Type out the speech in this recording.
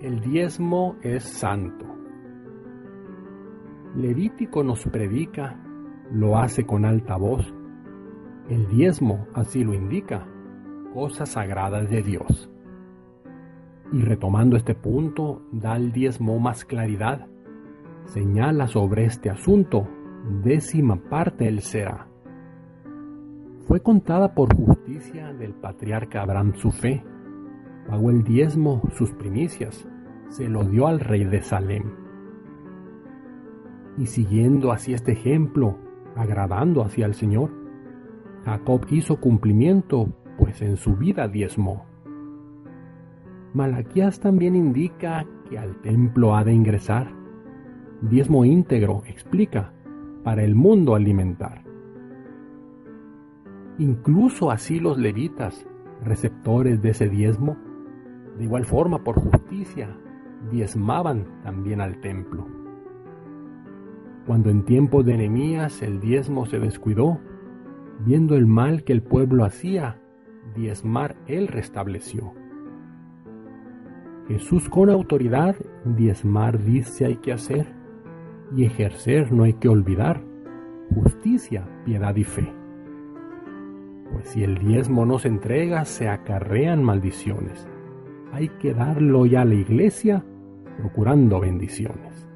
El diezmo es santo. Levítico nos predica, lo hace con alta voz. El diezmo así lo indica, cosas sagradas de Dios. Y retomando este punto, da al diezmo más claridad. Señala sobre este asunto, décima parte él será. Fue contada por justicia del patriarca Abraham su fe pagó el diezmo, sus primicias, se lo dio al rey de Salem. Y siguiendo así este ejemplo, agradando hacia el Señor, Jacob hizo cumplimiento, pues en su vida diezmó. Malaquías también indica que al templo ha de ingresar. Diezmo íntegro, explica, para el mundo alimentar. Incluso así los levitas, receptores de ese diezmo, de igual forma, por justicia, diezmaban también al templo. Cuando en tiempo de enemías el diezmo se descuidó, viendo el mal que el pueblo hacía, diezmar él restableció. Jesús con autoridad, diezmar dice hay que hacer, y ejercer no hay que olvidar, justicia, piedad y fe. Pues si el diezmo no se entrega, se acarrean maldiciones hay que darlo ya a la iglesia procurando bendiciones.